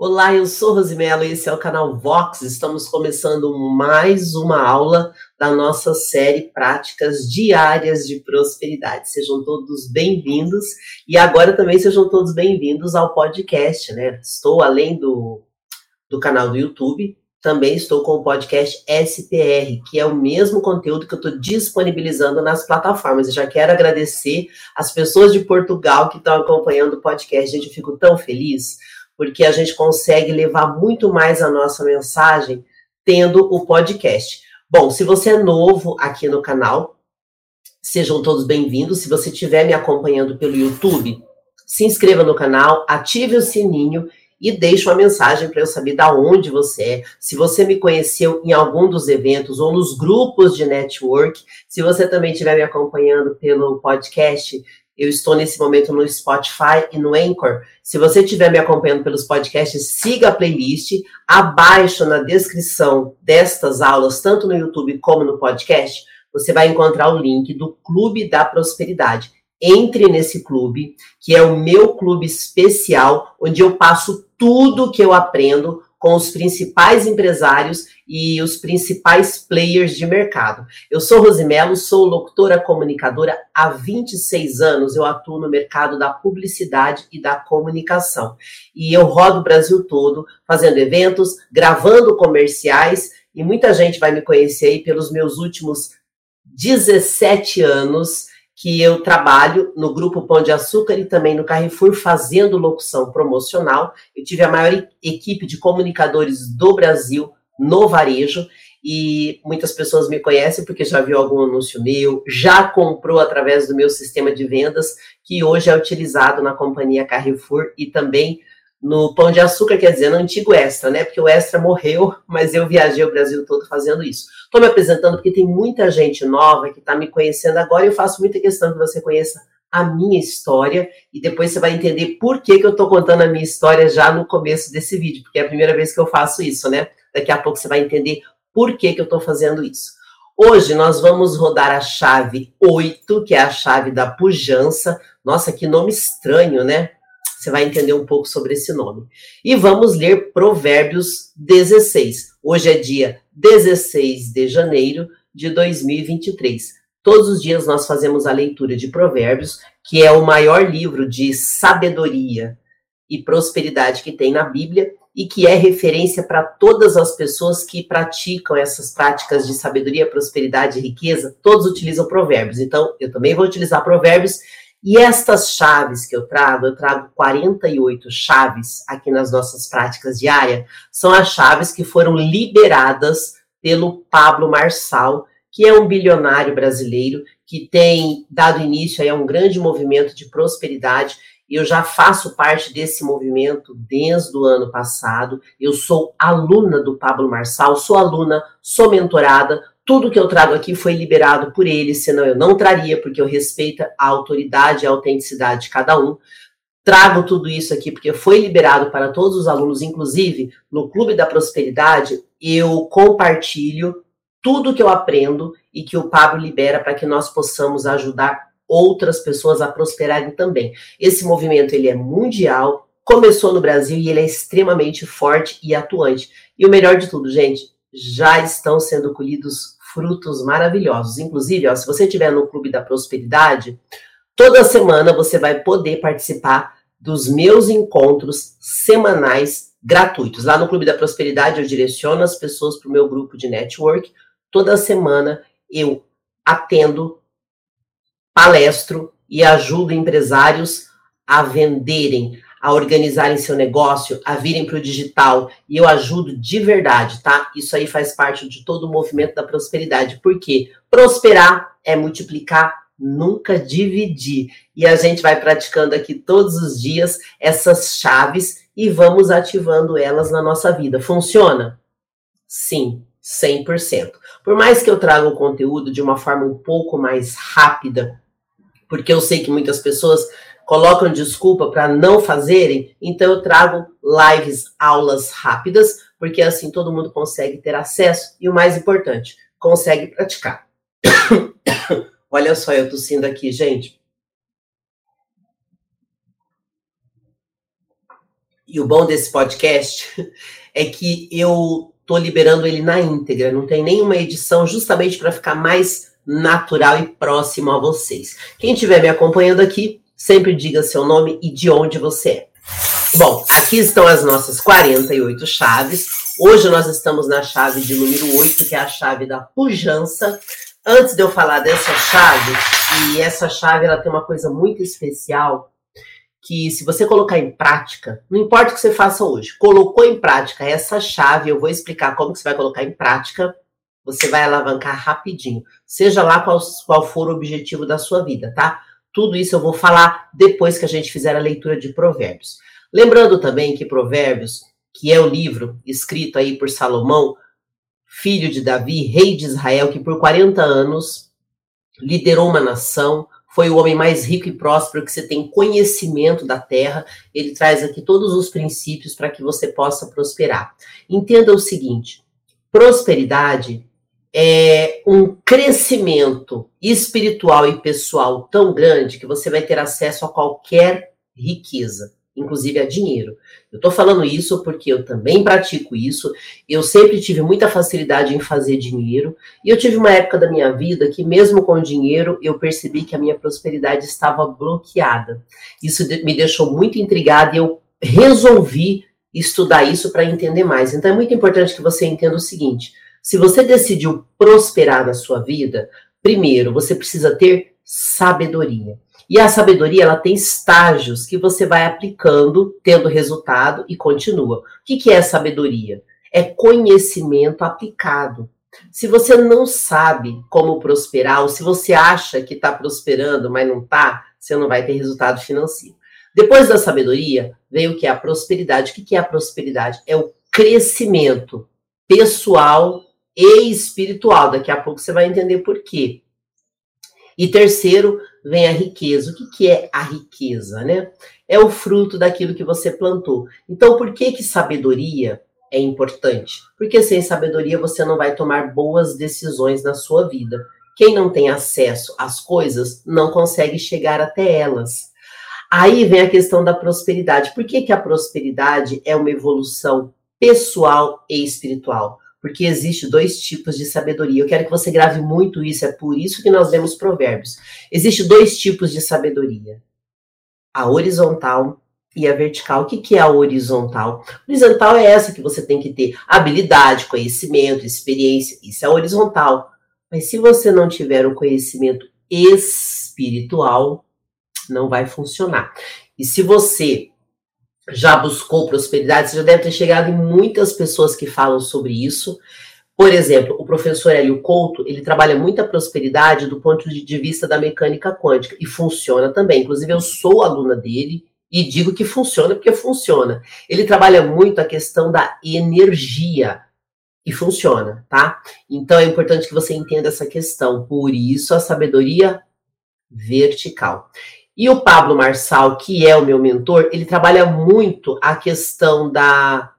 Olá, eu sou Rosimelo e esse é o canal Vox. Estamos começando mais uma aula da nossa série Práticas Diárias de Prosperidade. Sejam todos bem-vindos e agora também sejam todos bem-vindos ao podcast, né? Estou além do, do canal do YouTube, também estou com o podcast SPR, que é o mesmo conteúdo que eu estou disponibilizando nas plataformas. Eu já quero agradecer as pessoas de Portugal que estão acompanhando o podcast. Gente, eu fico tão feliz, porque a gente consegue levar muito mais a nossa mensagem tendo o podcast. Bom, se você é novo aqui no canal, sejam todos bem-vindos. Se você estiver me acompanhando pelo YouTube, se inscreva no canal, ative o sininho e deixe uma mensagem para eu saber da onde você é, se você me conheceu em algum dos eventos ou nos grupos de network, se você também estiver me acompanhando pelo podcast, eu estou nesse momento no Spotify e no Anchor. Se você estiver me acompanhando pelos podcasts, siga a playlist. Abaixo na descrição destas aulas, tanto no YouTube como no podcast, você vai encontrar o link do Clube da Prosperidade entre nesse clube, que é o meu clube especial, onde eu passo tudo que eu aprendo com os principais empresários e os principais players de mercado. Eu sou Rosimelo, sou locutora comunicadora há 26 anos. Eu atuo no mercado da publicidade e da comunicação. E eu rodo o Brasil todo fazendo eventos, gravando comerciais, e muita gente vai me conhecer aí pelos meus últimos 17 anos que eu trabalho no Grupo Pão de Açúcar e também no Carrefour fazendo locução promocional. Eu tive a maior equipe de comunicadores do Brasil no varejo e muitas pessoas me conhecem porque já viu algum anúncio meu, já comprou através do meu sistema de vendas, que hoje é utilizado na companhia Carrefour e também no Pão de Açúcar, quer dizer, no antigo Extra, né? Porque o Extra morreu, mas eu viajei o Brasil todo fazendo isso. Estou me apresentando porque tem muita gente nova que está me conhecendo agora e eu faço muita questão que você conheça a minha história e depois você vai entender por que, que eu estou contando a minha história já no começo desse vídeo, porque é a primeira vez que eu faço isso, né? Daqui a pouco você vai entender por que, que eu estou fazendo isso. Hoje nós vamos rodar a chave 8, que é a chave da pujança. Nossa, que nome estranho, né? Você vai entender um pouco sobre esse nome. E vamos ler Provérbios 16. Hoje é dia 16 de janeiro de 2023. Todos os dias nós fazemos a leitura de Provérbios, que é o maior livro de sabedoria e prosperidade que tem na Bíblia e que é referência para todas as pessoas que praticam essas práticas de sabedoria, prosperidade e riqueza. Todos utilizam Provérbios. Então, eu também vou utilizar Provérbios e estas chaves que eu trago, eu trago 48 chaves aqui nas nossas práticas diárias, são as chaves que foram liberadas pelo Pablo Marçal, que é um bilionário brasileiro que tem dado início a um grande movimento de prosperidade. Eu já faço parte desse movimento desde o ano passado. Eu sou aluna do Pablo Marçal, sou aluna, sou mentorada, tudo que eu trago aqui foi liberado por ele, senão eu não traria, porque eu respeito a autoridade e a autenticidade de cada um. Trago tudo isso aqui porque foi liberado para todos os alunos, inclusive no Clube da Prosperidade, eu compartilho tudo que eu aprendo e que o Pablo libera para que nós possamos ajudar outras pessoas a prosperarem também. Esse movimento ele é mundial, começou no Brasil e ele é extremamente forte e atuante. E o melhor de tudo, gente, já estão sendo colhidos frutos maravilhosos. Inclusive, ó, se você estiver no Clube da Prosperidade, toda semana você vai poder participar dos meus encontros semanais gratuitos. Lá no Clube da Prosperidade, eu direciono as pessoas para o meu grupo de network. Toda semana eu atendo, palestro e ajudo empresários a venderem, a organizarem seu negócio, a virem para o digital, e eu ajudo de verdade, tá? Isso aí faz parte de todo o movimento da prosperidade, porque prosperar é multiplicar, nunca dividir. E a gente vai praticando aqui todos os dias essas chaves e vamos ativando elas na nossa vida. Funciona? Sim, 100%. Por mais que eu traga o conteúdo de uma forma um pouco mais rápida, porque eu sei que muitas pessoas colocam desculpa para não fazerem, então eu trago lives, aulas rápidas, porque assim todo mundo consegue ter acesso e o mais importante, consegue praticar. Olha só, eu tossindo aqui, gente. E o bom desse podcast é que eu tô liberando ele na íntegra, não tem nenhuma edição, justamente para ficar mais natural e próximo a vocês. Quem estiver me acompanhando aqui, sempre diga seu nome e de onde você é. Bom, aqui estão as nossas 48 chaves. Hoje nós estamos na chave de número 8, que é a chave da pujança. Antes de eu falar dessa chave, e essa chave ela tem uma coisa muito especial, que se você colocar em prática, não importa o que você faça hoje, colocou em prática essa chave, eu vou explicar como que você vai colocar em prática, você vai alavancar rapidinho, seja lá qual, qual for o objetivo da sua vida, tá? Tudo isso eu vou falar depois que a gente fizer a leitura de Provérbios. Lembrando também que Provérbios, que é o livro escrito aí por Salomão, filho de Davi, rei de Israel, que por 40 anos liderou uma nação, foi o homem mais rico e próspero que você tem conhecimento da terra. Ele traz aqui todos os princípios para que você possa prosperar. Entenda o seguinte: prosperidade é um crescimento espiritual e pessoal tão grande que você vai ter acesso a qualquer riqueza inclusive a dinheiro. Eu estou falando isso porque eu também pratico isso. Eu sempre tive muita facilidade em fazer dinheiro. E eu tive uma época da minha vida que, mesmo com dinheiro, eu percebi que a minha prosperidade estava bloqueada. Isso me deixou muito intrigada e eu resolvi estudar isso para entender mais. Então é muito importante que você entenda o seguinte: se você decidiu prosperar na sua vida, primeiro você precisa ter sabedoria. E a sabedoria, ela tem estágios que você vai aplicando, tendo resultado e continua. O que, que é sabedoria? É conhecimento aplicado. Se você não sabe como prosperar, ou se você acha que está prosperando, mas não está, você não vai ter resultado financeiro. Depois da sabedoria, veio o que é a prosperidade. O que é a prosperidade? É o crescimento pessoal e espiritual. Daqui a pouco você vai entender por quê. E terceiro, vem a riqueza. O que, que é a riqueza, né? É o fruto daquilo que você plantou. Então, por que que sabedoria é importante? Porque sem sabedoria você não vai tomar boas decisões na sua vida. Quem não tem acesso às coisas não consegue chegar até elas. Aí vem a questão da prosperidade. Por que, que a prosperidade é uma evolução pessoal e espiritual? Porque existe dois tipos de sabedoria. Eu quero que você grave muito isso, é por isso que nós lemos provérbios. Existe dois tipos de sabedoria: a horizontal e a vertical. O que, que é a horizontal? Horizontal é essa que você tem que ter habilidade, conhecimento, experiência. Isso é horizontal. Mas se você não tiver o conhecimento espiritual, não vai funcionar. E se você já buscou prosperidade, você já deve ter chegado em muitas pessoas que falam sobre isso. Por exemplo, o professor Hélio Couto, ele trabalha muita prosperidade do ponto de vista da mecânica quântica e funciona também. Inclusive, eu sou aluna dele e digo que funciona porque funciona. Ele trabalha muito a questão da energia e funciona, tá? Então é importante que você entenda essa questão. Por isso a sabedoria vertical. E o Pablo Marçal, que é o meu mentor, ele trabalha muito a questão da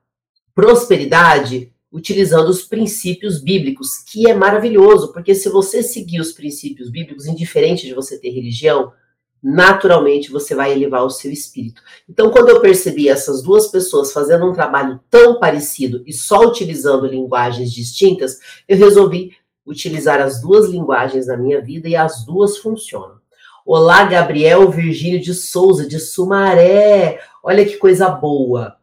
prosperidade utilizando os princípios bíblicos, que é maravilhoso, porque se você seguir os princípios bíblicos, indiferente de você ter religião, naturalmente você vai elevar o seu espírito. Então, quando eu percebi essas duas pessoas fazendo um trabalho tão parecido e só utilizando linguagens distintas, eu resolvi utilizar as duas linguagens na minha vida e as duas funcionam. Olá, Gabriel Virgínio de Souza, de Sumaré. Olha que coisa boa.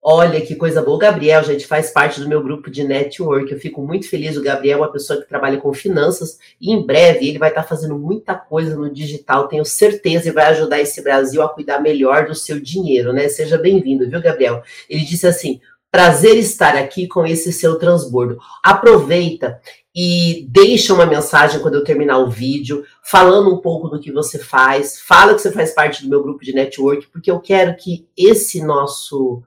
Olha que coisa boa. O Gabriel, gente, faz parte do meu grupo de network. Eu fico muito feliz. O Gabriel é uma pessoa que trabalha com finanças e em breve ele vai estar fazendo muita coisa no digital, tenho certeza, e vai ajudar esse Brasil a cuidar melhor do seu dinheiro, né? Seja bem-vindo, viu, Gabriel? Ele disse assim: prazer estar aqui com esse seu transbordo. Aproveita e deixa uma mensagem quando eu terminar o vídeo, falando um pouco do que você faz. Fala que você faz parte do meu grupo de network, porque eu quero que esse nosso,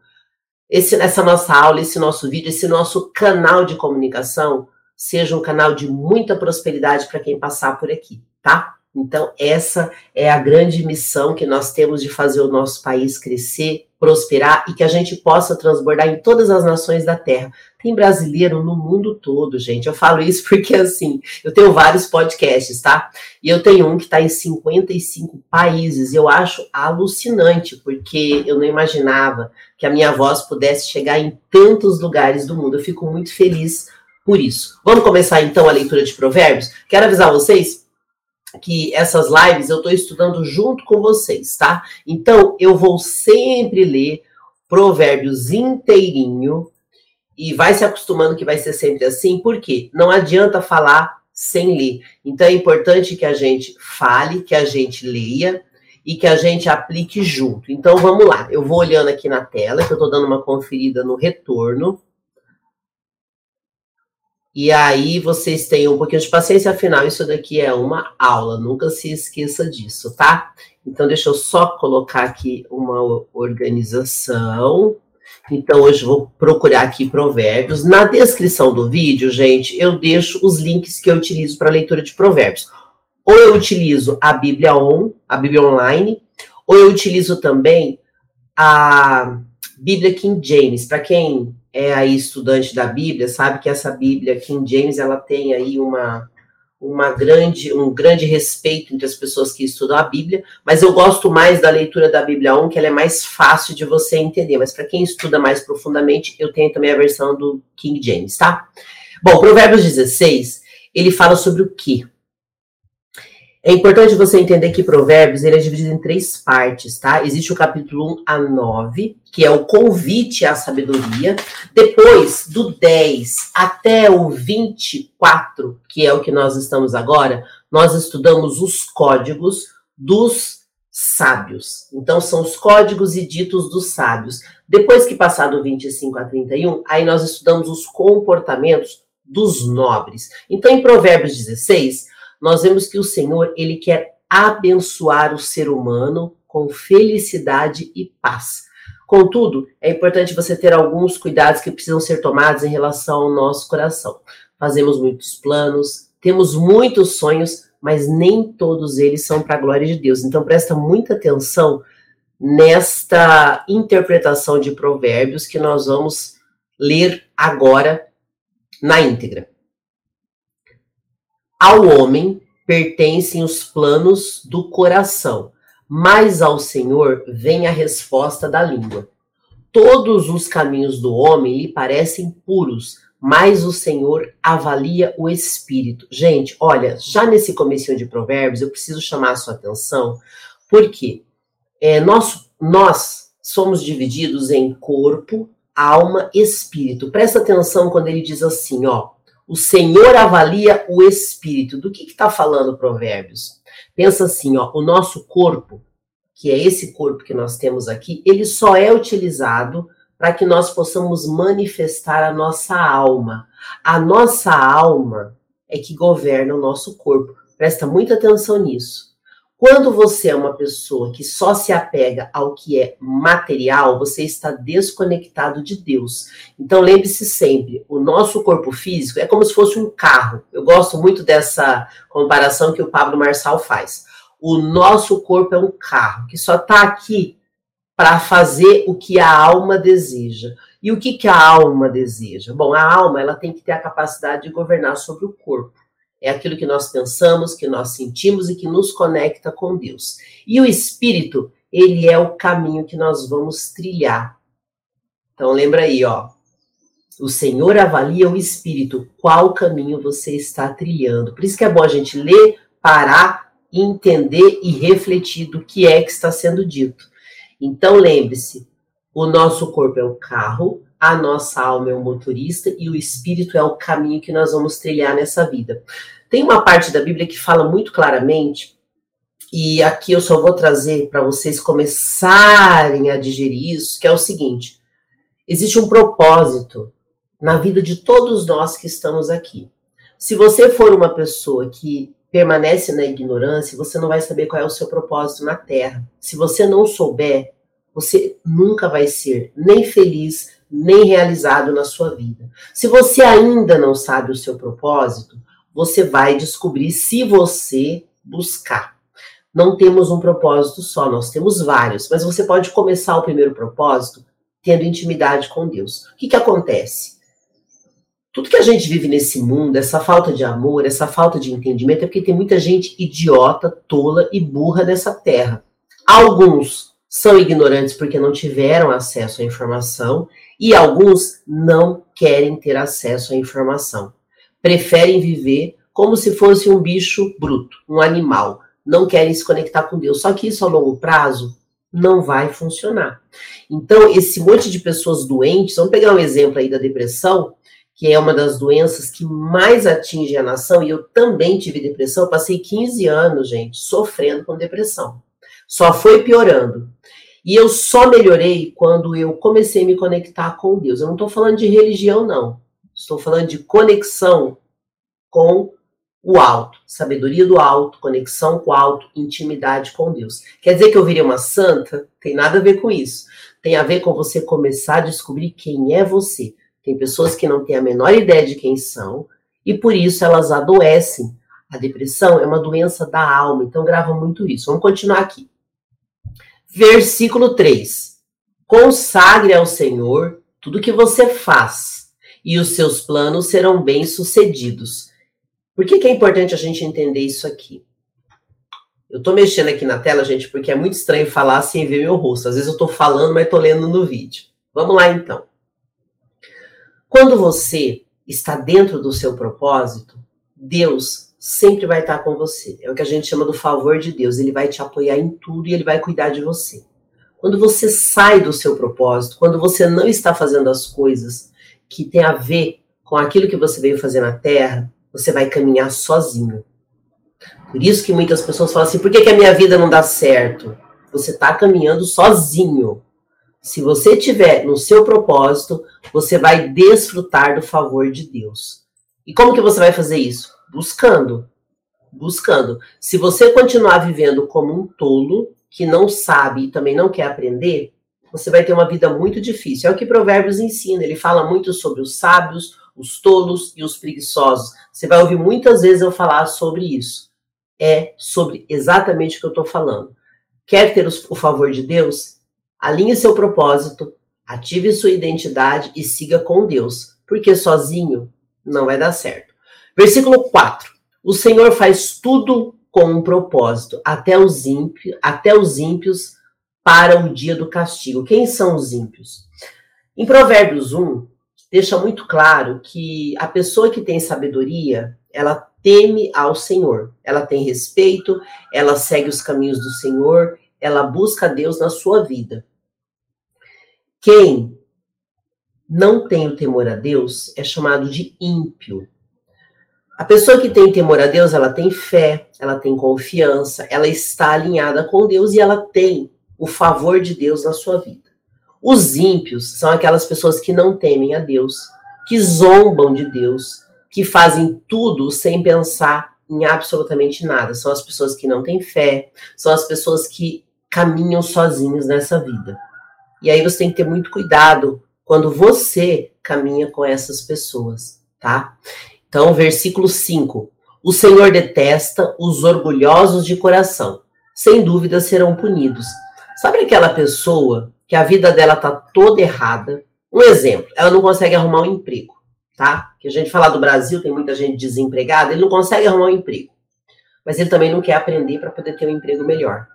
esse, essa nossa aula, esse nosso vídeo, esse nosso canal de comunicação seja um canal de muita prosperidade para quem passar por aqui, tá? Então, essa é a grande missão que nós temos de fazer o nosso país crescer prosperar e que a gente possa transbordar em todas as nações da terra. Tem brasileiro no mundo todo, gente. Eu falo isso porque, assim, eu tenho vários podcasts, tá? E eu tenho um que está em 55 países. Eu acho alucinante, porque eu não imaginava que a minha voz pudesse chegar em tantos lugares do mundo. Eu fico muito feliz por isso. Vamos começar então a leitura de Provérbios? Quero avisar vocês que essas lives eu estou estudando junto com vocês, tá? Então eu vou sempre ler Provérbios inteirinho e vai se acostumando que vai ser sempre assim, porque não adianta falar sem ler. Então é importante que a gente fale, que a gente leia e que a gente aplique junto. Então vamos lá. Eu vou olhando aqui na tela, que eu estou dando uma conferida no retorno. E aí vocês tenham um pouquinho de paciência, afinal, isso daqui é uma aula, nunca se esqueça disso, tá? Então, deixa eu só colocar aqui uma organização. Então, hoje vou procurar aqui provérbios. Na descrição do vídeo, gente, eu deixo os links que eu utilizo para leitura de provérbios. Ou eu utilizo a Bíblia On, a Bíblia Online, ou eu utilizo também a Bíblia King James. Para quem é aí estudante da Bíblia, sabe que essa Bíblia King James, ela tem aí uma, uma grande, um grande respeito entre as pessoas que estudam a Bíblia, mas eu gosto mais da leitura da Bíblia 1, que ela é mais fácil de você entender, mas para quem estuda mais profundamente, eu tenho também a versão do King James, tá? Bom, Provérbios 16, ele fala sobre o quê? É importante você entender que Provérbios ele é dividido em três partes, tá? Existe o capítulo 1 a 9, que é o convite à sabedoria. Depois, do 10 até o 24, que é o que nós estamos agora, nós estudamos os códigos dos sábios. Então, são os códigos e ditos dos sábios. Depois que passar do 25 a 31, aí nós estudamos os comportamentos dos nobres. Então, em Provérbios 16, nós vemos que o Senhor, ele quer abençoar o ser humano com felicidade e paz. Contudo, é importante você ter alguns cuidados que precisam ser tomados em relação ao nosso coração. Fazemos muitos planos, temos muitos sonhos, mas nem todos eles são para a glória de Deus. Então presta muita atenção nesta interpretação de Provérbios que nós vamos ler agora na íntegra. Ao homem pertencem os planos do coração, mas ao Senhor vem a resposta da língua. Todos os caminhos do homem lhe parecem puros, mas o Senhor avalia o espírito. Gente, olha, já nesse começo de Provérbios, eu preciso chamar a sua atenção, porque é, nós, nós somos divididos em corpo, alma, espírito. Presta atenção quando ele diz assim, ó, o Senhor avalia o espírito. Do que está falando Provérbios? Pensa assim, ó, o nosso corpo, que é esse corpo que nós temos aqui, ele só é utilizado para que nós possamos manifestar a nossa alma. A nossa alma é que governa o nosso corpo. Presta muita atenção nisso. Quando você é uma pessoa que só se apega ao que é material, você está desconectado de Deus. Então lembre-se sempre, o nosso corpo físico é como se fosse um carro. Eu gosto muito dessa comparação que o Pablo Marçal faz. O nosso corpo é um carro que só está aqui para fazer o que a alma deseja. E o que, que a alma deseja? Bom, a alma ela tem que ter a capacidade de governar sobre o corpo. É aquilo que nós pensamos, que nós sentimos e que nos conecta com Deus. E o espírito, ele é o caminho que nós vamos trilhar. Então lembra aí, ó. O Senhor avalia o espírito, qual caminho você está trilhando. Por isso que é bom a gente ler, parar, entender e refletir do que é que está sendo dito. Então lembre-se, o nosso corpo é o carro, a nossa alma é o motorista e o espírito é o caminho que nós vamos trilhar nessa vida. Tem uma parte da Bíblia que fala muito claramente, e aqui eu só vou trazer para vocês começarem a digerir isso, que é o seguinte: existe um propósito na vida de todos nós que estamos aqui. Se você for uma pessoa que permanece na ignorância, você não vai saber qual é o seu propósito na Terra. Se você não souber, você nunca vai ser nem feliz, nem realizado na sua vida. Se você ainda não sabe o seu propósito, você vai descobrir se você buscar. não temos um propósito só, nós temos vários, mas você pode começar o primeiro propósito tendo intimidade com Deus. O que, que acontece? Tudo que a gente vive nesse mundo, essa falta de amor, essa falta de entendimento, é porque tem muita gente idiota, tola e burra nessa terra. Alguns são ignorantes porque não tiveram acesso à informação e alguns não querem ter acesso à informação. Preferem viver como se fosse um bicho bruto, um animal. Não querem se conectar com Deus. Só que isso a longo prazo não vai funcionar. Então, esse monte de pessoas doentes, vamos pegar um exemplo aí da depressão, que é uma das doenças que mais atinge a nação, e eu também tive depressão, passei 15 anos, gente, sofrendo com depressão. Só foi piorando. E eu só melhorei quando eu comecei a me conectar com Deus. Eu não estou falando de religião, não. Estou falando de conexão com o alto, sabedoria do alto, conexão com o alto, intimidade com Deus. Quer dizer que eu virei uma santa? Tem nada a ver com isso. Tem a ver com você começar a descobrir quem é você. Tem pessoas que não têm a menor ideia de quem são e por isso elas adoecem. A depressão é uma doença da alma, então grava muito isso. Vamos continuar aqui. Versículo 3. Consagre ao Senhor tudo que você faz, e os seus planos serão bem-sucedidos. Por que, que é importante a gente entender isso aqui? Eu tô mexendo aqui na tela, gente, porque é muito estranho falar sem ver meu rosto. Às vezes eu tô falando, mas tô lendo no vídeo. Vamos lá então. Quando você está dentro do seu propósito, Deus sempre vai estar com você. É o que a gente chama do favor de Deus. Ele vai te apoiar em tudo e ele vai cuidar de você. Quando você sai do seu propósito, quando você não está fazendo as coisas que tem a ver com aquilo que você veio fazer na terra, você vai caminhar sozinho. Por isso que muitas pessoas falam assim: por que, que a minha vida não dá certo? Você está caminhando sozinho. Se você tiver no seu propósito, você vai desfrutar do favor de Deus. E como que você vai fazer isso? Buscando. Buscando. Se você continuar vivendo como um tolo, que não sabe e também não quer aprender, você vai ter uma vida muito difícil. É o que Provérbios ensina. Ele fala muito sobre os sábios, os tolos e os preguiçosos. Você vai ouvir muitas vezes eu falar sobre isso. É sobre exatamente o que eu estou falando. Quer ter o favor de Deus? Alinhe seu propósito, ative sua identidade e siga com Deus, porque sozinho não vai dar certo. Versículo 4. O Senhor faz tudo com um propósito, até os ímpios, até os ímpios para o dia do castigo. Quem são os ímpios? Em Provérbios 1, deixa muito claro que a pessoa que tem sabedoria, ela teme ao Senhor, ela tem respeito, ela segue os caminhos do Senhor, ela busca Deus na sua vida. Quem não tem o temor a Deus é chamado de ímpio. A pessoa que tem temor a Deus, ela tem fé, ela tem confiança, ela está alinhada com Deus e ela tem o favor de Deus na sua vida. Os ímpios são aquelas pessoas que não temem a Deus, que zombam de Deus, que fazem tudo sem pensar em absolutamente nada. São as pessoas que não têm fé, são as pessoas que caminham sozinhos nessa vida. E aí você tem que ter muito cuidado quando você caminha com essas pessoas, tá? Então, versículo 5. O Senhor detesta os orgulhosos de coração. Sem dúvida serão punidos. Sabe aquela pessoa que a vida dela tá toda errada. Um exemplo, ela não consegue arrumar um emprego, tá? Que a gente fala do Brasil, tem muita gente desempregada, ele não consegue arrumar um emprego. Mas ele também não quer aprender para poder ter um emprego melhor.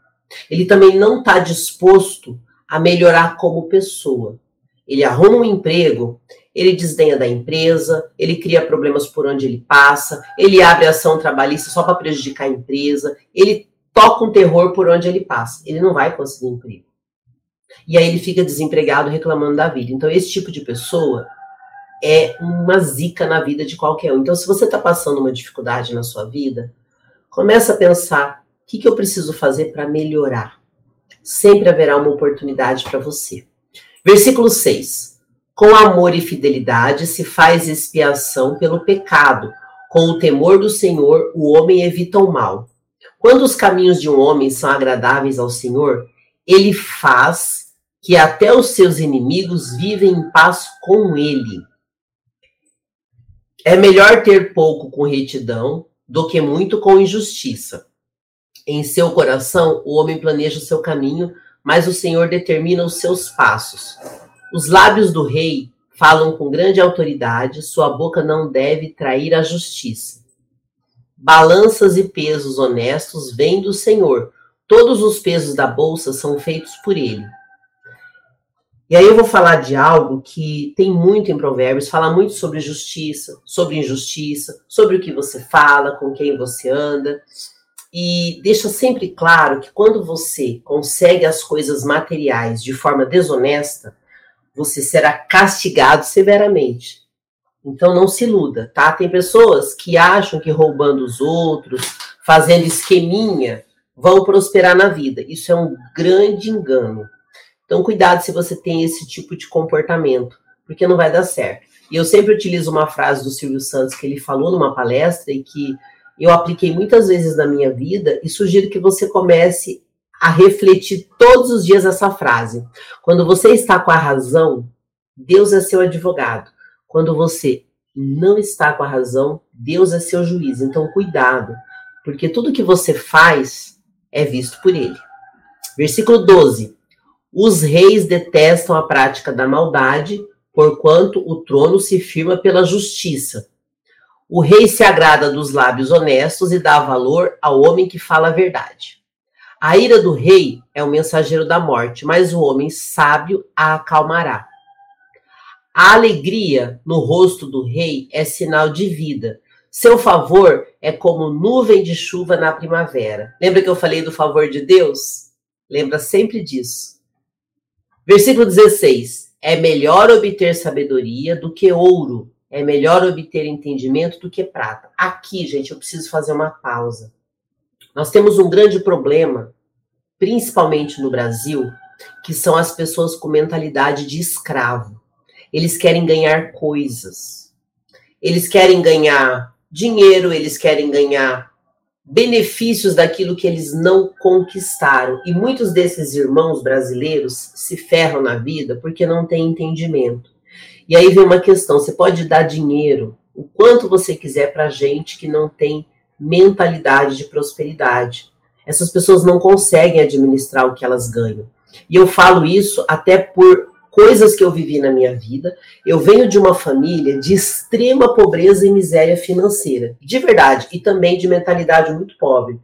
Ele também não está disposto a melhorar como pessoa. Ele arruma um emprego, ele desdenha da empresa, ele cria problemas por onde ele passa, ele abre ação trabalhista só para prejudicar a empresa, ele toca um terror por onde ele passa. Ele não vai conseguir emprego. E aí ele fica desempregado reclamando da vida. Então, esse tipo de pessoa é uma zica na vida de qualquer um. Então, se você está passando uma dificuldade na sua vida, começa a pensar: o que, que eu preciso fazer para melhorar? Sempre haverá uma oportunidade para você. Versículo 6. Com amor e fidelidade se faz expiação pelo pecado. Com o temor do Senhor, o homem evita o mal. Quando os caminhos de um homem são agradáveis ao Senhor, ele faz que até os seus inimigos vivem em paz com ele. É melhor ter pouco com retidão do que muito com injustiça. Em seu coração, o homem planeja o seu caminho, mas o Senhor determina os seus passos. Os lábios do rei falam com grande autoridade, sua boca não deve trair a justiça. Balanças e pesos honestos vêm do Senhor. Todos os pesos da bolsa são feitos por ele. E aí eu vou falar de algo que tem muito em Provérbios, fala muito sobre justiça, sobre injustiça, sobre o que você fala, com quem você anda. E deixa sempre claro que quando você consegue as coisas materiais de forma desonesta, você será castigado severamente. Então não se iluda, tá? Tem pessoas que acham que roubando os outros, fazendo esqueminha, vão prosperar na vida. Isso é um grande engano. Então, cuidado se você tem esse tipo de comportamento, porque não vai dar certo. E eu sempre utilizo uma frase do Silvio Santos que ele falou numa palestra e que eu apliquei muitas vezes na minha vida e sugiro que você comece a refletir todos os dias essa frase. Quando você está com a razão, Deus é seu advogado. Quando você não está com a razão, Deus é seu juiz. Então, cuidado, porque tudo que você faz é visto por ele. Versículo 12. Os reis detestam a prática da maldade, porquanto o trono se firma pela justiça. O rei se agrada dos lábios honestos e dá valor ao homem que fala a verdade. A ira do rei é o mensageiro da morte, mas o homem sábio a acalmará. A alegria no rosto do rei é sinal de vida. Seu favor é como nuvem de chuva na primavera. Lembra que eu falei do favor de Deus? Lembra sempre disso. Versículo 16: É melhor obter sabedoria do que ouro, é melhor obter entendimento do que prata. Aqui, gente, eu preciso fazer uma pausa. Nós temos um grande problema, principalmente no Brasil, que são as pessoas com mentalidade de escravo. Eles querem ganhar coisas. Eles querem ganhar dinheiro, eles querem ganhar benefícios daquilo que eles não conquistaram. E muitos desses irmãos brasileiros se ferram na vida porque não têm entendimento. E aí vem uma questão: você pode dar dinheiro, o quanto você quiser, para gente que não tem mentalidade de prosperidade. Essas pessoas não conseguem administrar o que elas ganham. E eu falo isso até por coisas que eu vivi na minha vida. Eu venho de uma família de extrema pobreza e miséria financeira, de verdade, e também de mentalidade muito pobre.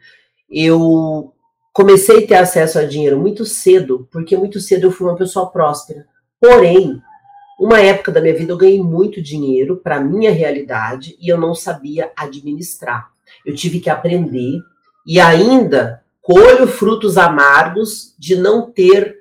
Eu comecei a ter acesso a dinheiro muito cedo, porque muito cedo eu fui uma pessoa próspera. Porém, uma época da minha vida eu ganhei muito dinheiro para minha realidade e eu não sabia administrar. Eu tive que aprender e ainda colho frutos amargos de não ter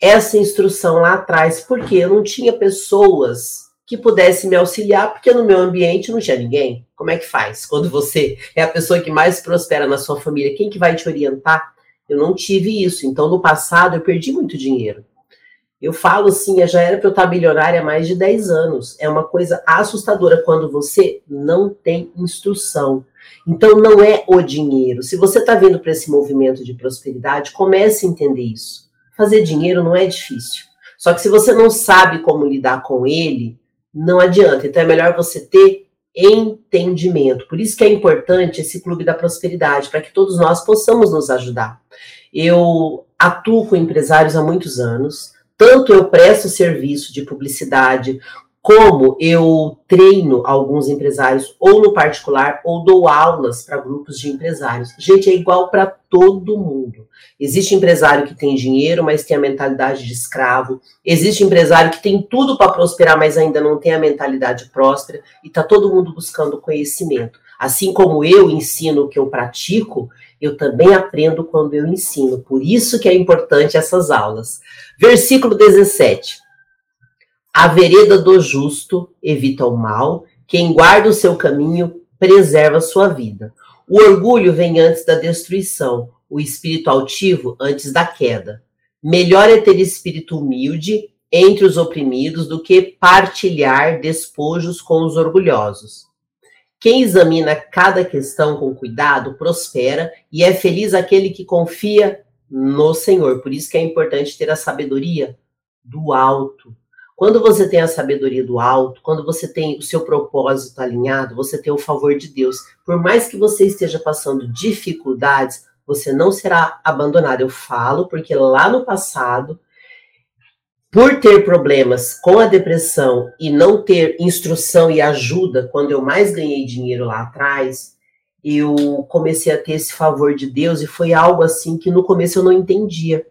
essa instrução lá atrás, porque eu não tinha pessoas que pudessem me auxiliar, porque no meu ambiente não tinha ninguém. Como é que faz? Quando você é a pessoa que mais prospera na sua família, quem que vai te orientar? Eu não tive isso. Então, no passado, eu perdi muito dinheiro. Eu falo assim, já era para eu estar milionária há mais de 10 anos. É uma coisa assustadora quando você não tem instrução. Então, não é o dinheiro. Se você está vindo para esse movimento de prosperidade, comece a entender isso fazer dinheiro não é difícil. Só que se você não sabe como lidar com ele, não adianta. Então é melhor você ter entendimento. Por isso que é importante esse clube da prosperidade, para que todos nós possamos nos ajudar. Eu atuo com empresários há muitos anos, tanto eu presto serviço de publicidade, como eu treino alguns empresários ou no particular ou dou aulas para grupos de empresários. Gente, é igual para todo mundo. Existe empresário que tem dinheiro, mas tem a mentalidade de escravo. Existe empresário que tem tudo para prosperar, mas ainda não tem a mentalidade próspera. E está todo mundo buscando conhecimento. Assim como eu ensino o que eu pratico, eu também aprendo quando eu ensino. Por isso que é importante essas aulas. Versículo 17. A vereda do justo evita o mal, quem guarda o seu caminho preserva sua vida. O orgulho vem antes da destruição, o espírito altivo antes da queda. Melhor é ter espírito humilde entre os oprimidos do que partilhar despojos com os orgulhosos. Quem examina cada questão com cuidado prospera e é feliz aquele que confia no Senhor. Por isso que é importante ter a sabedoria do alto. Quando você tem a sabedoria do alto, quando você tem o seu propósito alinhado, você tem o favor de Deus. Por mais que você esteja passando dificuldades, você não será abandonado. Eu falo porque lá no passado, por ter problemas com a depressão e não ter instrução e ajuda, quando eu mais ganhei dinheiro lá atrás, eu comecei a ter esse favor de Deus e foi algo assim que no começo eu não entendia.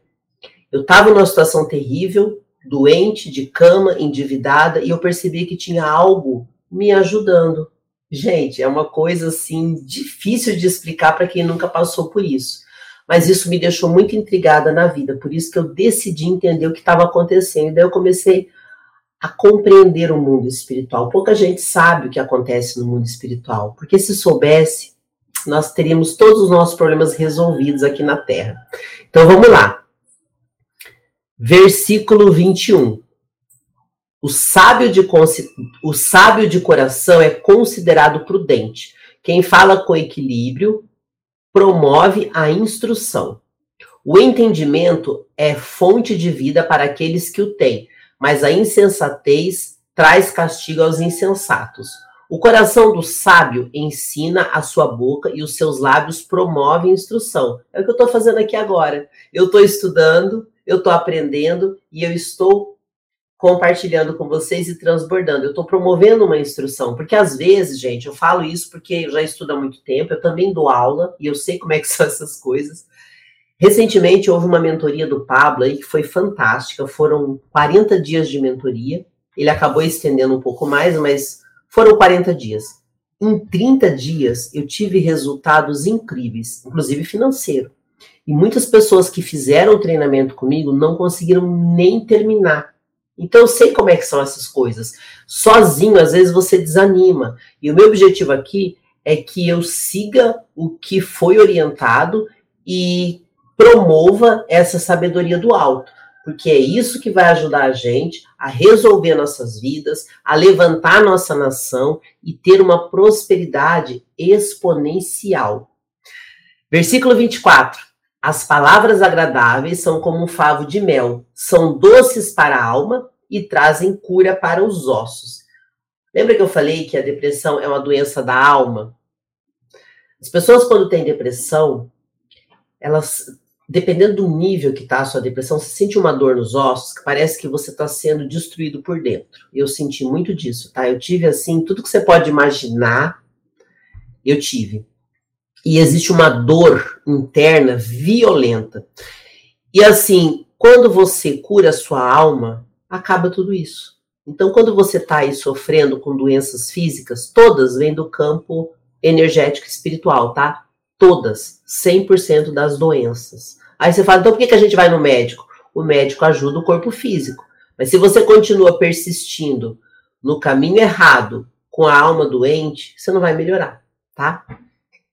Eu estava numa situação terrível, doente, de cama, endividada, e eu percebi que tinha algo me ajudando. Gente, é uma coisa assim difícil de explicar para quem nunca passou por isso. Mas isso me deixou muito intrigada na vida, por isso que eu decidi entender o que estava acontecendo. Daí eu comecei a compreender o mundo espiritual. Pouca gente sabe o que acontece no mundo espiritual, porque se soubesse, nós teríamos todos os nossos problemas resolvidos aqui na Terra. Então vamos lá. Versículo 21. O sábio, de, o sábio de coração é considerado prudente. Quem fala com equilíbrio promove a instrução. O entendimento é fonte de vida para aqueles que o têm, mas a insensatez traz castigo aos insensatos. O coração do sábio ensina a sua boca e os seus lábios promovem instrução. É o que eu estou fazendo aqui agora. Eu estou estudando, eu estou aprendendo e eu estou compartilhando com vocês e transbordando. Eu estou promovendo uma instrução, porque às vezes, gente, eu falo isso porque eu já estudo há muito tempo, eu também dou aula e eu sei como é que são essas coisas. Recentemente houve uma mentoria do Pablo aí que foi fantástica, foram 40 dias de mentoria. Ele acabou estendendo um pouco mais, mas foram 40 dias. Em 30 dias eu tive resultados incríveis, inclusive financeiro. E muitas pessoas que fizeram o treinamento comigo não conseguiram nem terminar. Então eu sei como é que são essas coisas. Sozinho, às vezes você desanima. E o meu objetivo aqui é que eu siga o que foi orientado e promova essa sabedoria do alto, porque é isso que vai ajudar a gente a resolver nossas vidas, a levantar nossa nação e ter uma prosperidade exponencial. Versículo 24. As palavras agradáveis são como um favo de mel, são doces para a alma e trazem cura para os ossos. Lembra que eu falei que a depressão é uma doença da alma? As pessoas, quando têm depressão, elas, dependendo do nível que está a sua depressão, você sente uma dor nos ossos que parece que você está sendo destruído por dentro. Eu senti muito disso, tá? Eu tive, assim, tudo que você pode imaginar, eu tive e existe uma dor interna violenta. E assim, quando você cura a sua alma, acaba tudo isso. Então, quando você está aí sofrendo com doenças físicas, todas vêm do campo energético espiritual, tá? Todas, 100% das doenças. Aí você fala, então por que, que a gente vai no médico? O médico ajuda o corpo físico. Mas se você continua persistindo no caminho errado, com a alma doente, você não vai melhorar, tá?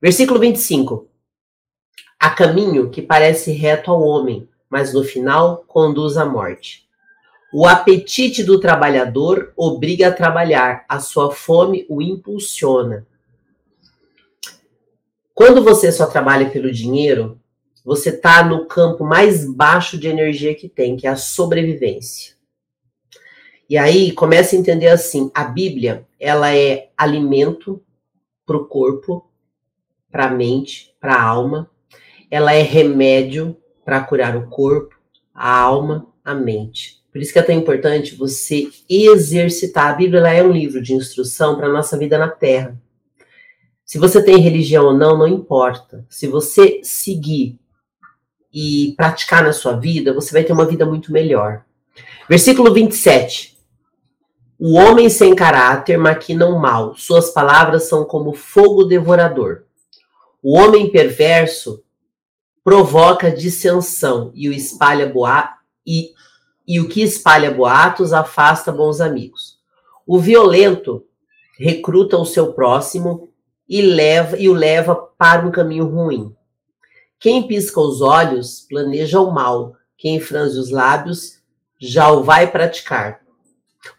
Versículo 25. Há caminho que parece reto ao homem, mas no final conduz à morte. O apetite do trabalhador obriga a trabalhar, a sua fome o impulsiona. Quando você só trabalha pelo dinheiro, você está no campo mais baixo de energia que tem, que é a sobrevivência. E aí começa a entender assim: a Bíblia ela é alimento para o corpo, para a mente, para a alma. Ela é remédio para curar o corpo, a alma, a mente. Por isso que é tão importante você exercitar. A Bíblia é um livro de instrução para a nossa vida na Terra. Se você tem religião ou não, não importa. Se você seguir e praticar na sua vida, você vai ter uma vida muito melhor. Versículo 27. O homem sem caráter maquina o mal, suas palavras são como fogo devorador. O homem perverso provoca dissensão e o espalha boa e, e o que espalha boatos afasta bons amigos. O violento recruta o seu próximo e leva e o leva para um caminho ruim. Quem pisca os olhos planeja o mal, quem franze os lábios já o vai praticar.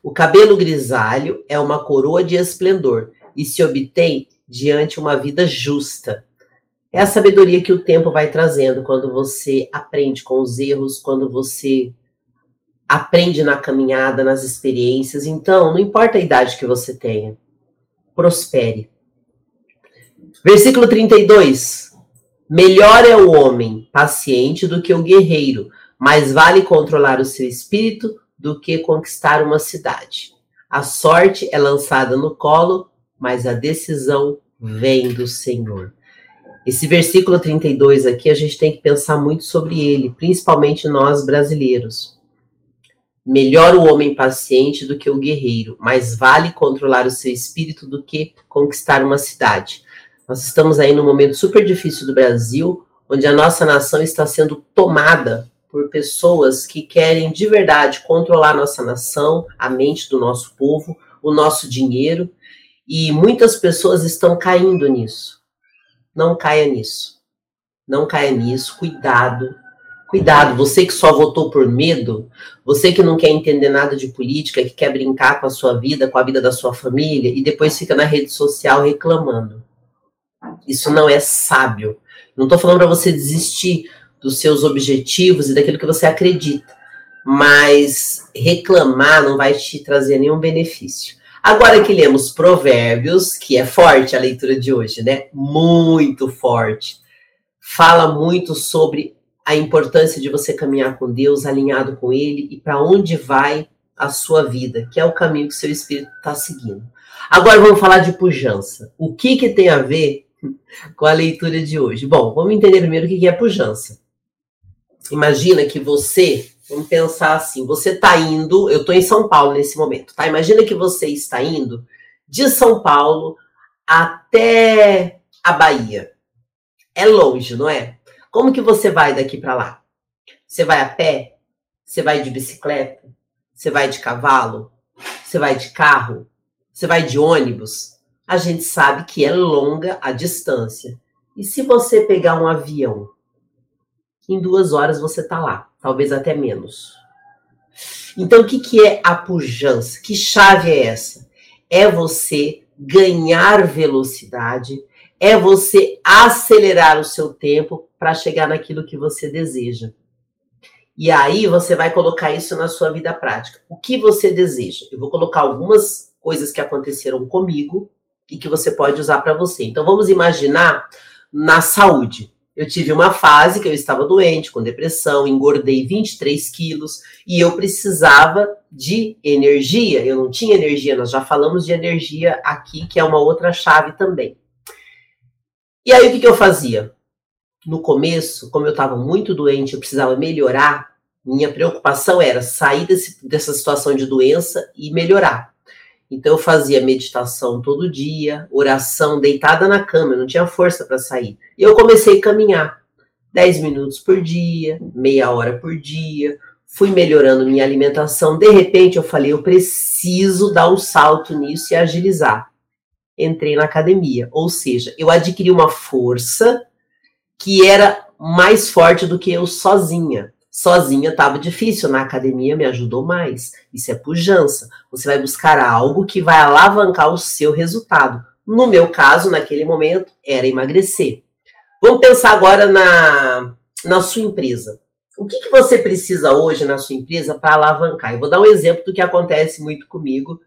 O cabelo grisalho é uma coroa de esplendor e se obtém diante uma vida justa. É a sabedoria que o tempo vai trazendo quando você aprende com os erros, quando você aprende na caminhada, nas experiências. Então, não importa a idade que você tenha, prospere. Versículo 32. Melhor é o homem paciente do que o guerreiro, mais vale controlar o seu espírito do que conquistar uma cidade. A sorte é lançada no colo, mas a decisão vem do Senhor. Esse versículo 32 aqui, a gente tem que pensar muito sobre ele, principalmente nós brasileiros. Melhor o homem paciente do que o guerreiro, mais vale controlar o seu espírito do que conquistar uma cidade. Nós estamos aí num momento super difícil do Brasil, onde a nossa nação está sendo tomada por pessoas que querem de verdade controlar a nossa nação, a mente do nosso povo, o nosso dinheiro, e muitas pessoas estão caindo nisso. Não caia nisso. Não caia nisso. Cuidado. Cuidado. Você que só votou por medo, você que não quer entender nada de política, que quer brincar com a sua vida, com a vida da sua família, e depois fica na rede social reclamando. Isso não é sábio. Não estou falando para você desistir dos seus objetivos e daquilo que você acredita, mas reclamar não vai te trazer nenhum benefício. Agora que lemos Provérbios, que é forte a leitura de hoje, né? Muito forte. Fala muito sobre a importância de você caminhar com Deus, alinhado com Ele e para onde vai a sua vida, que é o caminho que seu espírito está seguindo. Agora vamos falar de pujança. O que, que tem a ver com a leitura de hoje. Bom, vamos entender primeiro o que é pujança. Imagina que você, vamos pensar assim, você está indo, eu estou em São Paulo nesse momento, tá? Imagina que você está indo de São Paulo até a Bahia. É longe, não é? Como que você vai daqui para lá? Você vai a pé? Você vai de bicicleta? Você vai de cavalo? Você vai de carro? Você vai de ônibus? a gente sabe que é longa a distância. E se você pegar um avião, em duas horas você está lá, talvez até menos. Então, o que, que é a pujança? Que chave é essa? É você ganhar velocidade, é você acelerar o seu tempo para chegar naquilo que você deseja. E aí você vai colocar isso na sua vida prática. O que você deseja? Eu vou colocar algumas coisas que aconteceram comigo e que você pode usar para você. Então vamos imaginar na saúde. Eu tive uma fase que eu estava doente, com depressão, engordei 23 quilos e eu precisava de energia. Eu não tinha energia, nós já falamos de energia aqui, que é uma outra chave também. E aí o que, que eu fazia? No começo, como eu estava muito doente, eu precisava melhorar, minha preocupação era sair desse, dessa situação de doença e melhorar. Então eu fazia meditação todo dia, oração deitada na cama, eu não tinha força para sair. E eu comecei a caminhar 10 minutos por dia, meia hora por dia, fui melhorando minha alimentação. De repente eu falei, eu preciso dar um salto nisso e agilizar. Entrei na academia, ou seja, eu adquiri uma força que era mais forte do que eu sozinha. Sozinha estava difícil, na academia me ajudou mais. Isso é pujança. Você vai buscar algo que vai alavancar o seu resultado. No meu caso, naquele momento, era emagrecer. Vamos pensar agora na, na sua empresa. O que, que você precisa hoje na sua empresa para alavancar? Eu vou dar um exemplo do que acontece muito comigo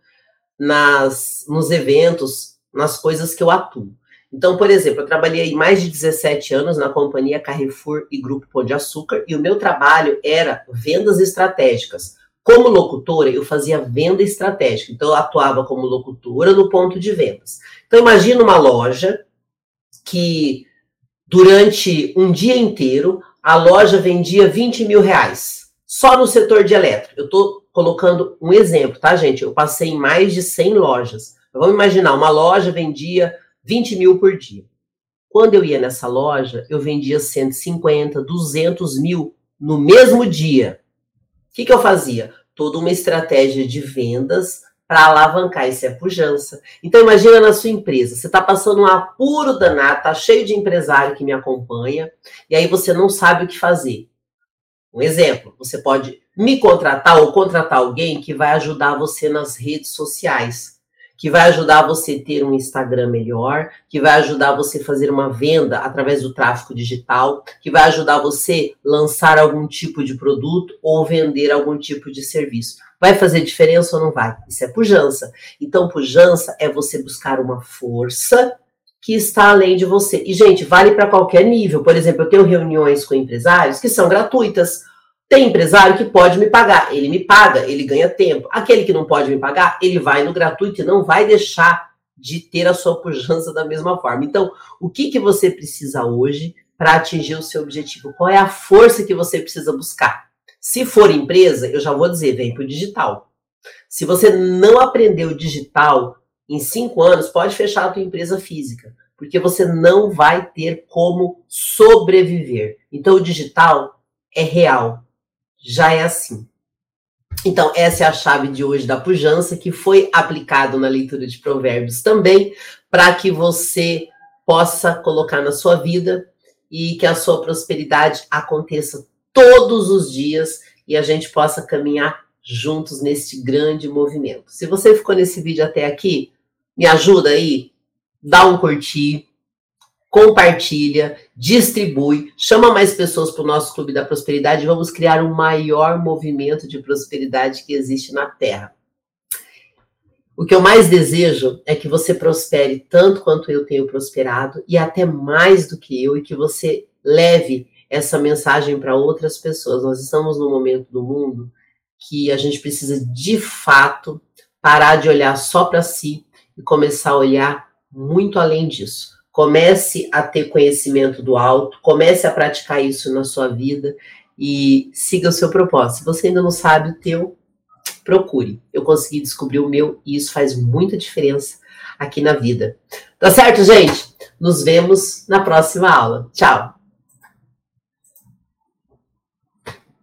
nas, nos eventos, nas coisas que eu atuo. Então, por exemplo, eu trabalhei mais de 17 anos na companhia Carrefour e Grupo Pão de Açúcar e o meu trabalho era vendas estratégicas. Como locutora, eu fazia venda estratégica. Então, eu atuava como locutora no ponto de vendas. Então, imagina uma loja que durante um dia inteiro a loja vendia 20 mil reais. Só no setor de elétrico. Eu estou colocando um exemplo, tá, gente? Eu passei em mais de 100 lojas. vamos imaginar, uma loja vendia 20 mil por dia. Quando eu ia nessa loja, eu vendia 150, 200 mil no mesmo dia. O que, que eu fazia? Toda uma estratégia de vendas para alavancar essa pujança. Então imagina na sua empresa, você está passando um apuro danado, tá cheio de empresário que me acompanha, e aí você não sabe o que fazer. Um exemplo, você pode me contratar ou contratar alguém que vai ajudar você nas redes sociais que vai ajudar você a ter um Instagram melhor, que vai ajudar você fazer uma venda através do tráfego digital, que vai ajudar você lançar algum tipo de produto ou vender algum tipo de serviço. Vai fazer diferença ou não vai? Isso é pujança. Então, pujança é você buscar uma força que está além de você. E, gente, vale para qualquer nível. Por exemplo, eu tenho reuniões com empresários que são gratuitas. Tem empresário que pode me pagar, ele me paga, ele ganha tempo. Aquele que não pode me pagar, ele vai no gratuito e não vai deixar de ter a sua pujança da mesma forma. Então, o que, que você precisa hoje para atingir o seu objetivo? Qual é a força que você precisa buscar? Se for empresa, eu já vou dizer, vem para o digital. Se você não aprendeu digital em cinco anos, pode fechar a tua empresa física, porque você não vai ter como sobreviver. Então, o digital é real, já é assim. Então, essa é a chave de hoje da pujança, que foi aplicado na leitura de provérbios também, para que você possa colocar na sua vida e que a sua prosperidade aconteça todos os dias e a gente possa caminhar juntos neste grande movimento. Se você ficou nesse vídeo até aqui, me ajuda aí? Dá um curtir, compartilha, distribui, chama mais pessoas para o nosso Clube da Prosperidade vamos criar o maior movimento de prosperidade que existe na Terra. O que eu mais desejo é que você prospere tanto quanto eu tenho prosperado e até mais do que eu, e que você leve essa mensagem para outras pessoas. Nós estamos num momento do mundo que a gente precisa de fato parar de olhar só para si e começar a olhar muito além disso. Comece a ter conhecimento do alto, comece a praticar isso na sua vida e siga o seu propósito. Se você ainda não sabe o teu, procure. Eu consegui descobrir o meu e isso faz muita diferença aqui na vida. Tá certo, gente? Nos vemos na próxima aula. Tchau!